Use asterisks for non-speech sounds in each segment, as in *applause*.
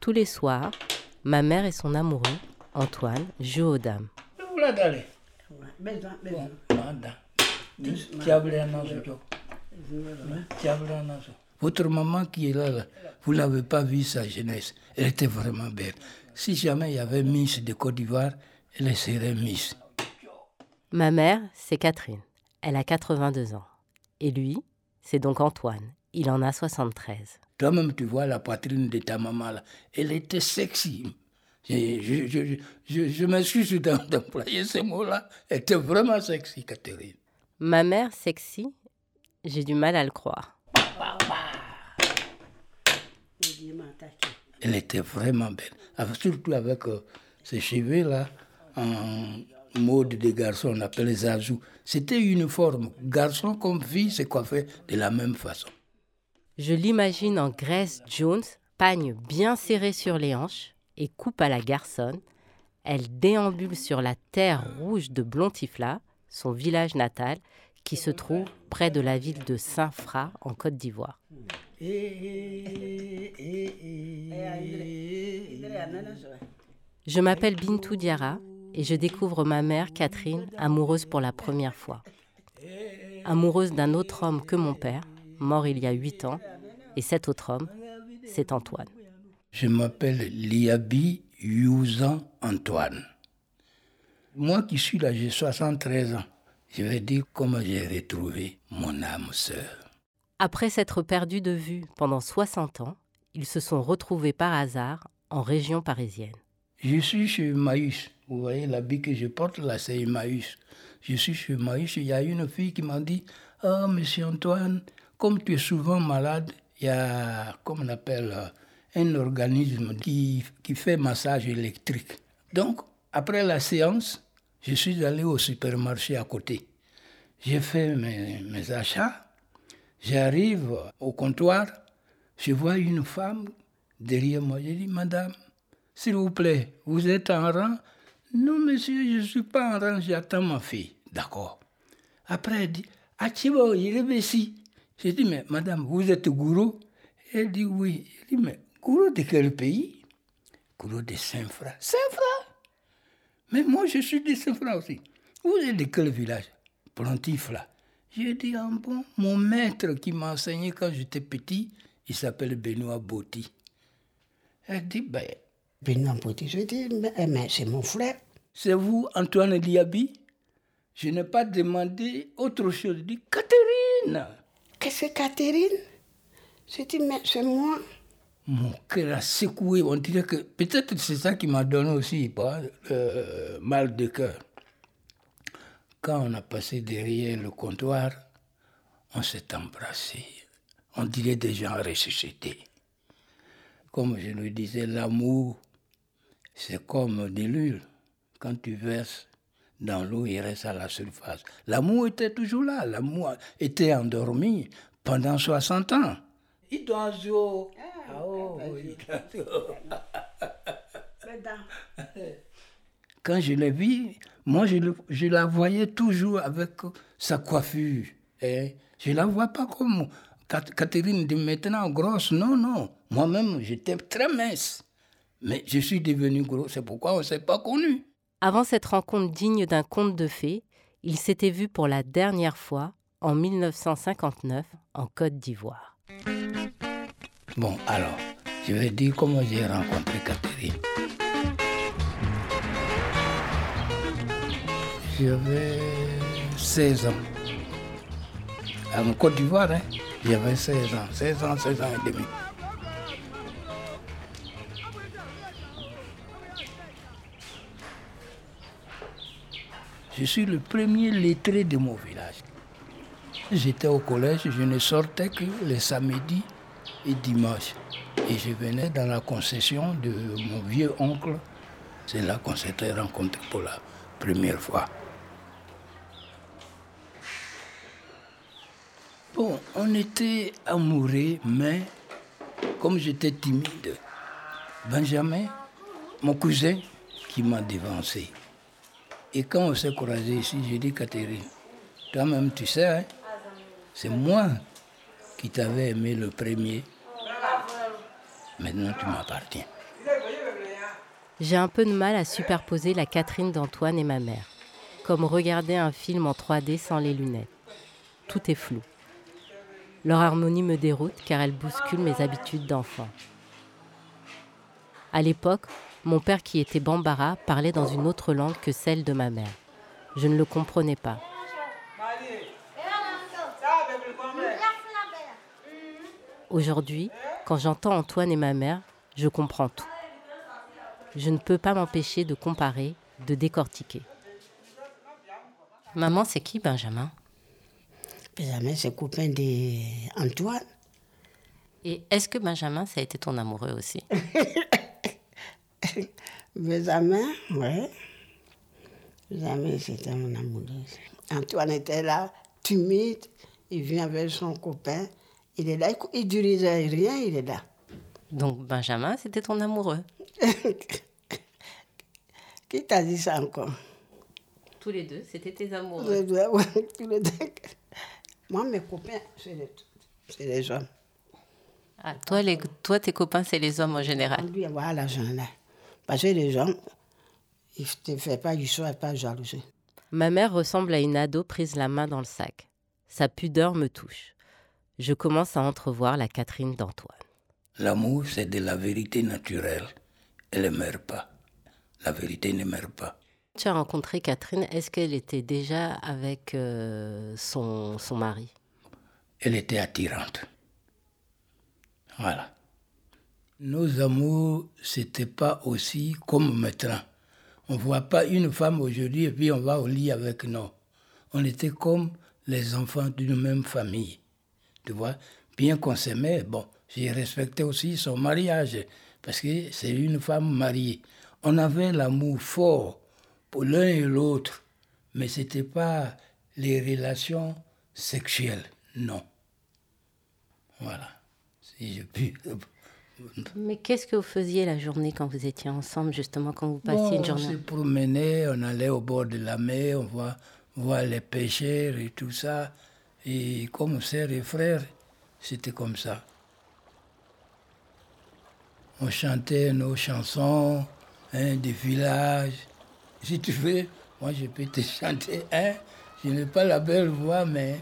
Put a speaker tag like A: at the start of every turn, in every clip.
A: Tous les soirs, ma mère et son amoureux, Antoine, jouent aux dames.
B: Votre maman qui est là, là vous n'avez pas vu sa jeunesse. Elle était vraiment belle. Si jamais il y avait Miss de Côte d'Ivoire, elle serait Miss.
A: Ma mère, c'est Catherine. Elle a 82 ans. Et lui, c'est donc Antoine. Il en a 73.
B: Toi-même, tu vois la poitrine de ta maman là. Elle était sexy. Je, je, je, je, je m'excuse *laughs* d'employer ces mots-là. Elle était vraiment sexy, Catherine.
A: Ma mère, sexy, j'ai du mal à le croire.
B: Elle était vraiment belle. Surtout avec euh, ses cheveux là, en mode de garçon, on appelle les azous. C'était uniforme. Garçon comme fille se coiffait de la même façon.
A: Je l'imagine en Grace Jones, pagne bien serré sur les hanches et coupe à la garçonne. Elle déambule sur la terre rouge de Blontifla, son village natal, qui se trouve près de la ville de Saint-Fra en Côte d'Ivoire. Je m'appelle Bintou Diara et je découvre ma mère Catherine amoureuse pour la première fois. Amoureuse d'un autre homme que mon père, mort il y a huit ans, et cet autre homme, c'est Antoine.
B: Je m'appelle Liabi Youzan Antoine. Moi qui suis là, j'ai 73 ans. Je vais dire comment j'ai retrouvé mon âme sœur.
A: Après s'être perdus de vue pendant 60 ans, ils se sont retrouvés par hasard en région parisienne.
B: Je suis chez Maïs. Vous voyez l'habit que je porte là, c'est Maïs. Je suis chez Maïs. Il y a une fille qui m'a dit Ah, monsieur Antoine, comme tu es souvent malade, il y a, comme on appelle, euh, un organisme qui, qui fait massage électrique. Donc, après la séance, je suis allé au supermarché à côté. J'ai fait mes, achats. J'arrive au comptoir. Je vois une femme derrière moi. Je dis, Madame, s'il vous plaît, vous êtes en rang? Non, monsieur, je ne suis pas en rang, j'attends ma fille. D'accord. Après, elle dit, Achibo, il est ici. J'ai dit, mais madame, vous êtes gourou? Elle dit, oui. Elle dit, mais gourou de quel pays? Gourou de Saint-Fra. Saint-Fra Mais moi, je suis de Saint-Fra aussi. Vous êtes de quel village? Plantifla. J'ai dit, ah bon, mon maître qui m'a enseigné quand j'étais petit, il s'appelle Benoît Botti. Elle dit, ben.
C: Benoît Botti, je dis, mais, c'est mon frère.
B: C'est vous, Antoine Liabi Je n'ai pas demandé autre chose. Je dis, Catherine
C: Qu'est-ce que Catherine dit, mais c'est moi.
B: Mon cœur a secoué. On dirait que peut-être c'est ça qui m'a donné aussi pas, euh, mal de cœur. Quand on a passé derrière le comptoir, on s'est embrassé. On dirait des gens ressuscités. Comme je le disais, l'amour, c'est comme de l'huile. Quand tu verses dans l'eau, il reste à la surface. L'amour était toujours là. L'amour était endormi pendant 60 ans. *laughs* Quand je l'ai vue, moi, je, je, la voyais toujours avec sa coiffure. Hein. Je ne la vois pas comme Catherine de maintenant grosse. Non, non. Moi-même, j'étais très mince. Mais je suis devenu gros. C'est pourquoi on ne s'est pas connu.
A: Avant cette rencontre digne d'un conte de fées, ils s'étaient vus pour la dernière fois en 1959 en Côte d'Ivoire.
B: Bon, alors, je vais dire comment j'ai rencontré Catherine. J'avais 16 ans. En Côte d'Ivoire, hein, j'avais 16 ans, 16 ans, 16 ans et demi. Je suis le premier lettré de mon village. J'étais au collège, je ne sortais que les samedis et dimanches. Et je venais dans la concession de mon vieux oncle. C'est là qu'on s'était rencontrés pour la première fois. Bon, on était amoureux, mais comme j'étais timide, Benjamin, mon cousin, qui m'a dévancé. Et quand on s'est croisés ici, j'ai dit, Catherine, toi-même, tu sais, hein, c'est moi qui t'avais aimé le premier. Maintenant, tu m'appartiens.
A: J'ai un peu de mal à superposer la Catherine d'Antoine et ma mère, comme regarder un film en 3D sans les lunettes. Tout est flou. Leur harmonie me déroute car elle bouscule mes habitudes d'enfant. À l'époque, mon père qui était bambara parlait dans une autre langue que celle de ma mère. Je ne le comprenais pas. Aujourd'hui, quand j'entends Antoine et ma mère, je comprends tout. Je ne peux pas m'empêcher de comparer, de décortiquer. Maman, c'est qui Benjamin?
C: Benjamin, c'est copain d'Antoine.
A: Et est-ce que Benjamin, ça a été ton amoureux aussi? *laughs* *laughs*
C: Benjamin, oui. Benjamin, c'était mon amoureux. Antoine était là, timide. Il vient avec son copain. Il est là, il ne dirigeait rien, il est là.
A: Donc Benjamin, c'était ton amoureux *laughs*
C: Qui t'a dit ça encore?
A: Tous les deux, c'était tes amoureux. *laughs*
C: tous les deux. Moi, mes copains, c'est les, les, hommes.
A: Ah, toi, les, toi, tes copains, c'est les hommes en général
C: Oui, voilà, j'en ai. Parce que les hommes, ils ne te font pas du et pas jalousie.
A: Ma mère ressemble à une ado prise la main dans le sac. Sa pudeur me touche. Je commence à entrevoir la Catherine d'Antoine.
B: L'amour, c'est de la vérité naturelle. Elle ne meurt pas. La vérité ne meurt pas.
A: Tu as rencontré Catherine, est-ce qu'elle était déjà avec euh, son, son mari?
B: Elle était attirante. Voilà. Nos amours, c'était pas aussi comme maintenant. On voit pas une femme aujourd'hui et puis on va au lit avec nous. On était comme les enfants d'une même famille. Tu vois, bien qu'on s'aimait, bon, j'ai respecté aussi son mariage parce que c'est une femme mariée. On avait l'amour fort pour l'un et l'autre, mais ce n'était pas les relations sexuelles, non. Voilà, si je puis. *laughs*
A: Mais qu'est-ce que vous faisiez la journée quand vous étiez ensemble, justement, quand vous passiez une journée?
B: On se promenait, on allait au bord de la mer, on voit, voit les pêcheurs et tout ça. Et comme sœurs et frères, c'était comme ça. On chantait nos chansons hein, des villages si tu veux, moi je peux te *laughs* chanter. Hein? Je n'ai pas la belle voix, mais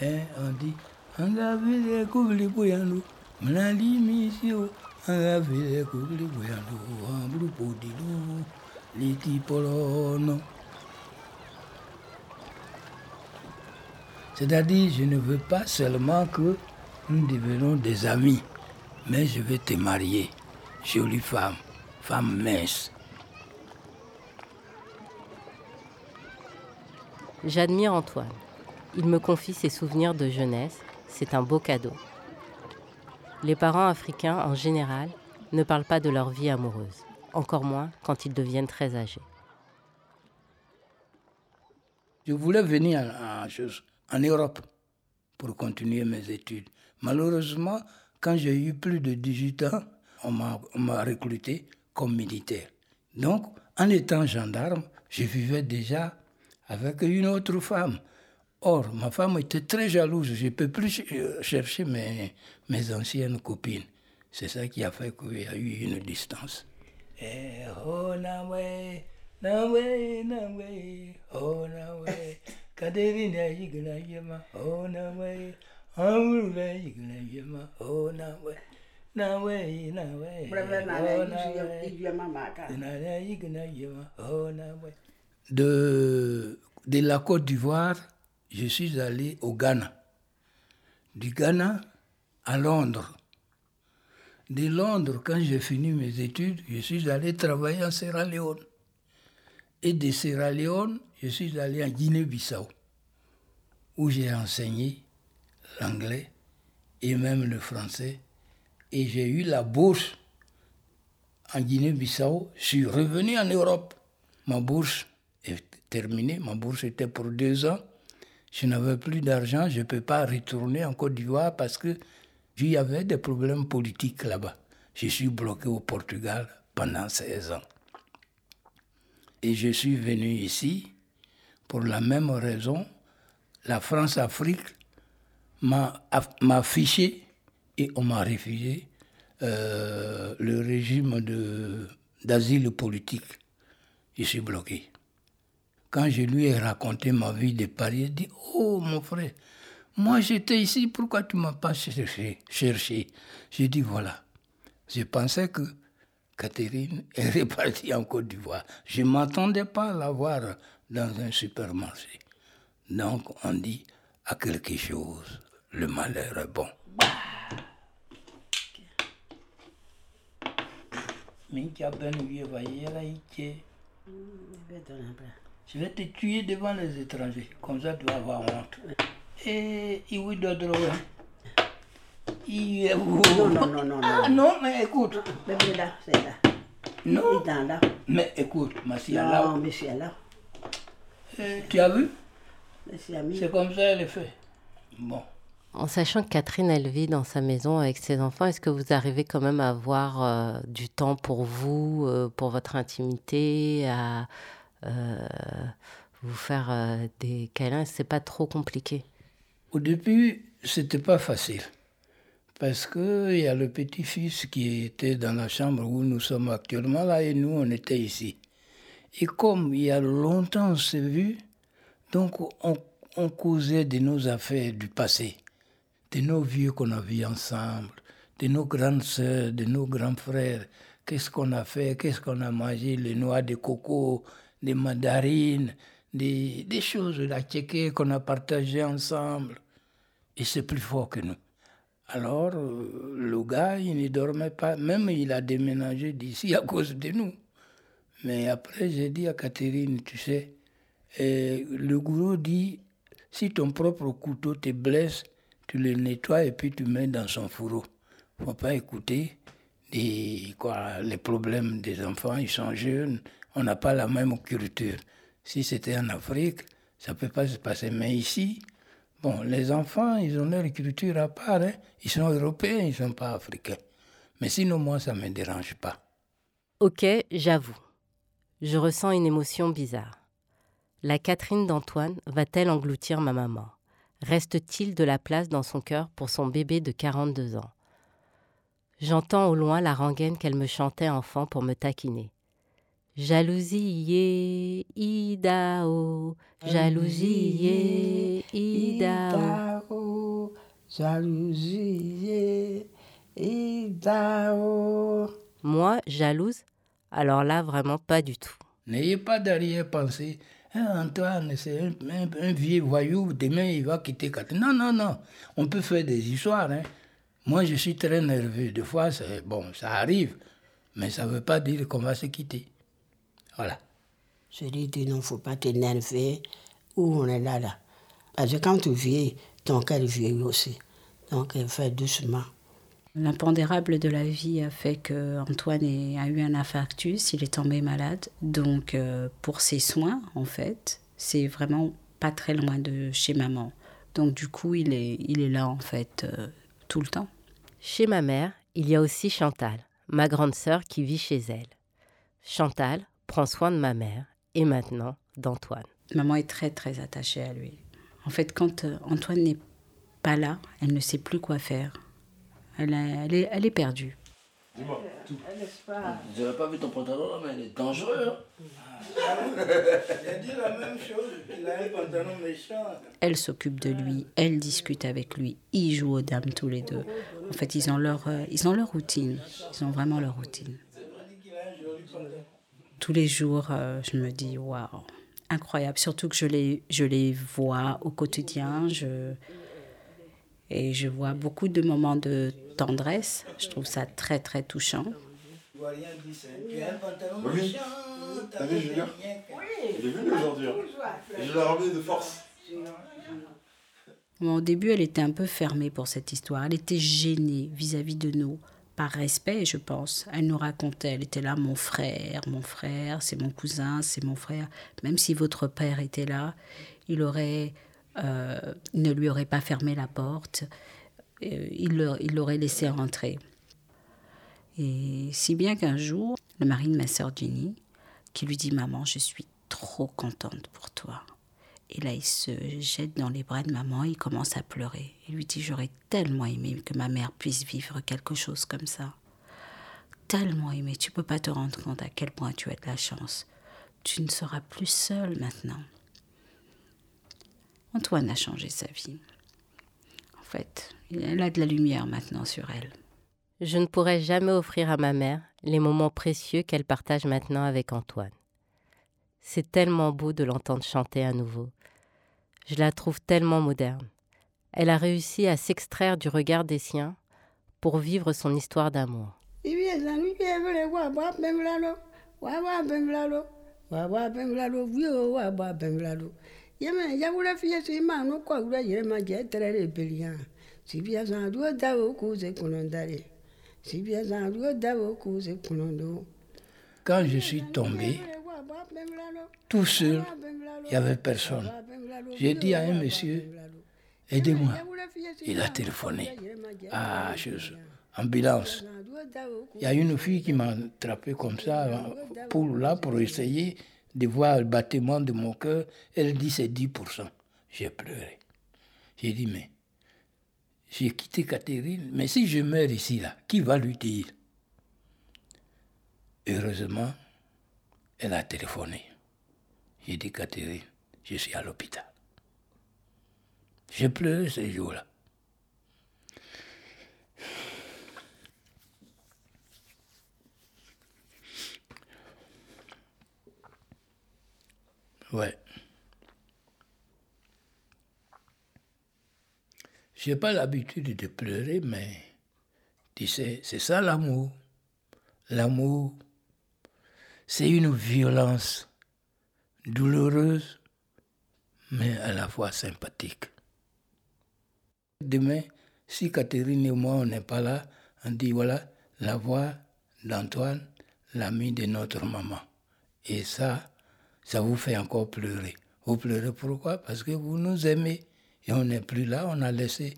B: hein, on dit On a vu les couvres boyando, C'est-à-dire, je ne veux pas seulement que nous devenions des amis, mais je veux te marier, jolie femme, femme mince,
A: J'admire Antoine. Il me confie ses souvenirs de jeunesse. C'est un beau cadeau. Les parents africains, en général, ne parlent pas de leur vie amoureuse, encore moins quand ils deviennent très âgés.
B: Je voulais venir en, Europe pour continuer mes études. Malheureusement, quand j'ai eu plus de 18 ans, on m'a recruté comme militaire. Donc, en étant gendarme, je vivais déjà avec une autre femme. Or, ma femme était très jalouse. Je ne peux plus chercher mes, mes anciennes copines. C'est ça qui a fait qu'il y a eu une distance. Eh, oh, oh. *laughs* Kaderina yema, oh, yema, oh. Oh. Oh, de, de la Côte d'Ivoire, je suis allé au Ghana. Du Ghana à Londres. De Londres, quand j'ai fini mes études, je suis allé travailler en Sierra Leone. Et de Sierra Leone, je suis allé en Guinée-Bissau, où j'ai enseigné l'anglais et même le français. Et j'ai eu la bourse en Guinée-Bissau. Je suis revenu en Europe. Ma bourse est terminé. Ma bourse était pour deux ans. Je n'avais plus d'argent. Je ne peux pas retourner en Côte d'Ivoire parce que j'y avait des problèmes politiques là-bas. Je suis bloqué au Portugal pendant 16 ans. Et je suis venu ici pour la même raison. La France-Afrique m'a affiché et on m'a refusé euh, le régime d'asile politique. Je suis bloqué. Quand je lui ai raconté ma vie de Paris, il dit Oh mon frère, moi j'étais ici, pourquoi tu ne m'as pas cherché, cherché? J'ai dit Voilà, je pensais que Catherine *laughs* est repartie en Côte d'Ivoire. Je ne m'attendais pas à la voir dans un supermarché. Donc on dit à quelque chose, le malheur est bon. Je vais te tuer devant les étrangers, comme ça tu vas avoir honte. Et il
C: non, non, non, non.
B: Ah non, mais écoute.
C: Mais là, c'est là.
B: Non.
C: Il est là.
B: Mais écoute, ma fille là.
C: Non, monsieur là.
B: Euh, tu as vu?
C: C'est
B: C'est comme ça elle est fait. Bon.
A: En sachant que Catherine, elle vit dans sa maison avec ses enfants, est-ce que vous arrivez quand même à avoir euh, du temps pour vous, euh, pour votre intimité, à vous faire des câlins C'est pas trop compliqué
B: Au début, c'était pas facile. Parce qu'il y a le petit-fils qui était dans la chambre où nous sommes actuellement là et nous, on était ici. Et comme il y a longtemps on s'est vu, donc on, on, causait de nos affaires du passé, de nos vieux qu'on a vus ensemble, de nos grandes sœurs, de nos grands frères. Qu'est-ce qu'on a fait, qu'est-ce qu'on a mangé, les noix de coco, des mandarines, des, des choses, la tchéké qu'on a partagé ensemble. Et c'est plus fort que nous. Alors, euh, le gars, il ne dormait pas. Même il a déménagé d'ici à cause de nous. Mais après, j'ai dit à Catherine, tu sais, le gourou dit, si ton propre couteau te blesse, tu le nettoies et puis tu mets dans son fourreau. Faut pas écouter les problèmes des enfants, ils sont jeunes, on n'a pas la même culture. Si c'était en Afrique, ça ne peut pas se passer. Mais ici, Bon, les enfants, ils ont leur culture à part. Hein. Ils sont européens, ils ne sont pas africains. Mais sinon, moi, ça ne me dérange pas.
A: Ok, j'avoue. Je ressens une émotion bizarre. La Catherine d'Antoine va-t-elle engloutir ma maman? Reste-t-il de la place dans son cœur pour son bébé de 42 ans? J'entends au loin la rengaine qu'elle me chantait enfant pour me taquiner. Jalousie, Idao, jalousie, Idao.
C: Jalousie, Idao.
A: Moi, jalouse? Alors là, vraiment pas du tout.
B: N'ayez pas d'arrière-pensée. Hein, Antoine, c'est un, vieux voyou, demain il va quitter. Non, non, non. On peut faire des histoires. Hein. Moi, je suis très nerveux. Des fois, bon, ça arrive. Mais ça ne veut pas dire qu'on va se quitter. Voilà.
C: Je lui dis non, faut pas t'énerver. Où on est là, là? Parce que quand tu vieillis, ton cœur vieillit aussi. Donc, il fait doucement.
D: L'impondérable de la vie a fait que Antoine a eu un infarctus, il est tombé malade. Donc, euh, pour ses soins, en fait, c'est vraiment pas très loin de chez maman. Donc, du coup, il est, il est là, en fait, euh, tout le temps.
A: Chez ma mère, il y a aussi Chantal, ma grande sœur qui vit chez elle. Chantal, prend soin de ma mère et maintenant d'Antoine.
D: Maman est très très attachée à lui. En fait, quand euh, Antoine n'est pas là, elle ne sait plus quoi faire. Elle, est, elle est perdue.
B: Dis-moi, tout. Je n'avais pas vu ton pantalon mais il est dangereux. Hein. J'ai dit la même chose, il a un pantalon méchant.
D: Elle s'occupe de lui, elle discute avec lui, ils jouent aux dames tous les deux. En fait, ils ont leur, euh, ils ont leur routine. Ils ont vraiment leur routine tous les jours, euh, je me dis waouh, incroyable. Surtout que je les, je les vois au quotidien. Je, et je vois beaucoup de moments de tendresse. Je trouve ça très, très touchant.
E: Oui, t'as vu Julien Il est venu aujourd'hui. je l'ai ramené de force.
D: au début, elle était un peu fermée pour cette histoire. Elle était gênée vis-à-vis -vis de nous par respect, je pense. Elle nous racontait, elle était là, mon frère, mon frère, c'est mon cousin, c'est mon frère. Même si votre père était là, il aurait, euh, ne lui aurait pas fermé la porte, euh, il l'aurait laissé rentrer. Et si bien qu'un jour, le mari de ma sœur Jenny, qui lui dit Maman, je suis trop contente pour toi. Et là, il se jette dans les bras de maman, il commence à pleurer. Il lui dit J'aurais tellement aimé que ma mère puisse vivre quelque chose comme ça. tellement aimé, tu peux pas te rendre compte à quel point tu as de la chance. Tu ne seras plus seul maintenant. Antoine a changé sa vie. En fait, elle a de la lumière maintenant sur elle.
A: Je ne pourrai jamais offrir à ma mère les moments précieux qu'elle partage maintenant avec Antoine. C'est tellement beau de l'entendre chanter à nouveau. Je la trouve tellement moderne. Elle a réussi à s'extraire du regard des siens pour vivre son histoire d'amour.
B: Quand je suis tombé, tout seul, il n'y avait personne. J'ai dit à un monsieur, aidez-moi. Il a téléphoné. Ah, je, ambulance. Il y a une fille qui m'a attrapé comme ça, pour, là, pour essayer de voir le battement de mon cœur. Elle dit c'est 10%. J'ai pleuré. J'ai dit, mais j'ai quitté Catherine, mais si je meurs ici, là, qui va lui dire? Heureusement, elle a téléphoné. J'ai dit, Catherine, je suis à l'hôpital. J'ai pleuré ces jours-là. Ouais. J'ai pas l'habitude de pleurer, mais tu sais, c'est ça l'amour. L'amour, c'est une violence douloureuse, mais à la fois sympathique. Demain, si Catherine et moi, on n'est pas là, on dit voilà la voix d'Antoine, l'ami de notre maman. Et ça, ça vous fait encore pleurer. Vous pleurez pourquoi? Parce que vous nous aimez et on n'est plus là, on a laissé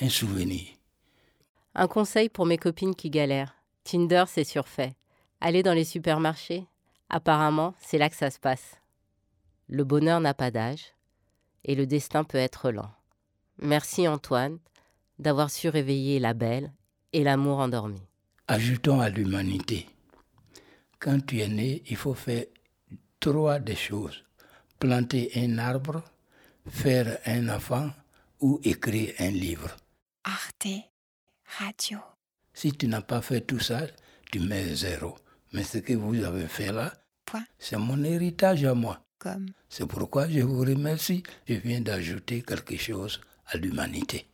B: un souvenir.
A: Un conseil pour mes copines qui galèrent. Tinder, c'est surfait. Allez dans les supermarchés. Apparemment, c'est là que ça se passe. Le bonheur n'a pas d'âge et le destin peut être lent. Merci Antoine d'avoir su réveiller la belle et l'amour endormi.
B: Ajoutons à l'humanité. Quand tu es né, il faut faire trois des choses. Planter un arbre, faire un enfant ou écrire un livre.
F: Arte Radio.
B: Si tu n'as pas fait tout ça, tu mets zéro. Mais ce que vous avez fait là, c'est mon héritage à moi. C'est pourquoi je vous remercie. Je viens d'ajouter quelque chose à l'humanité.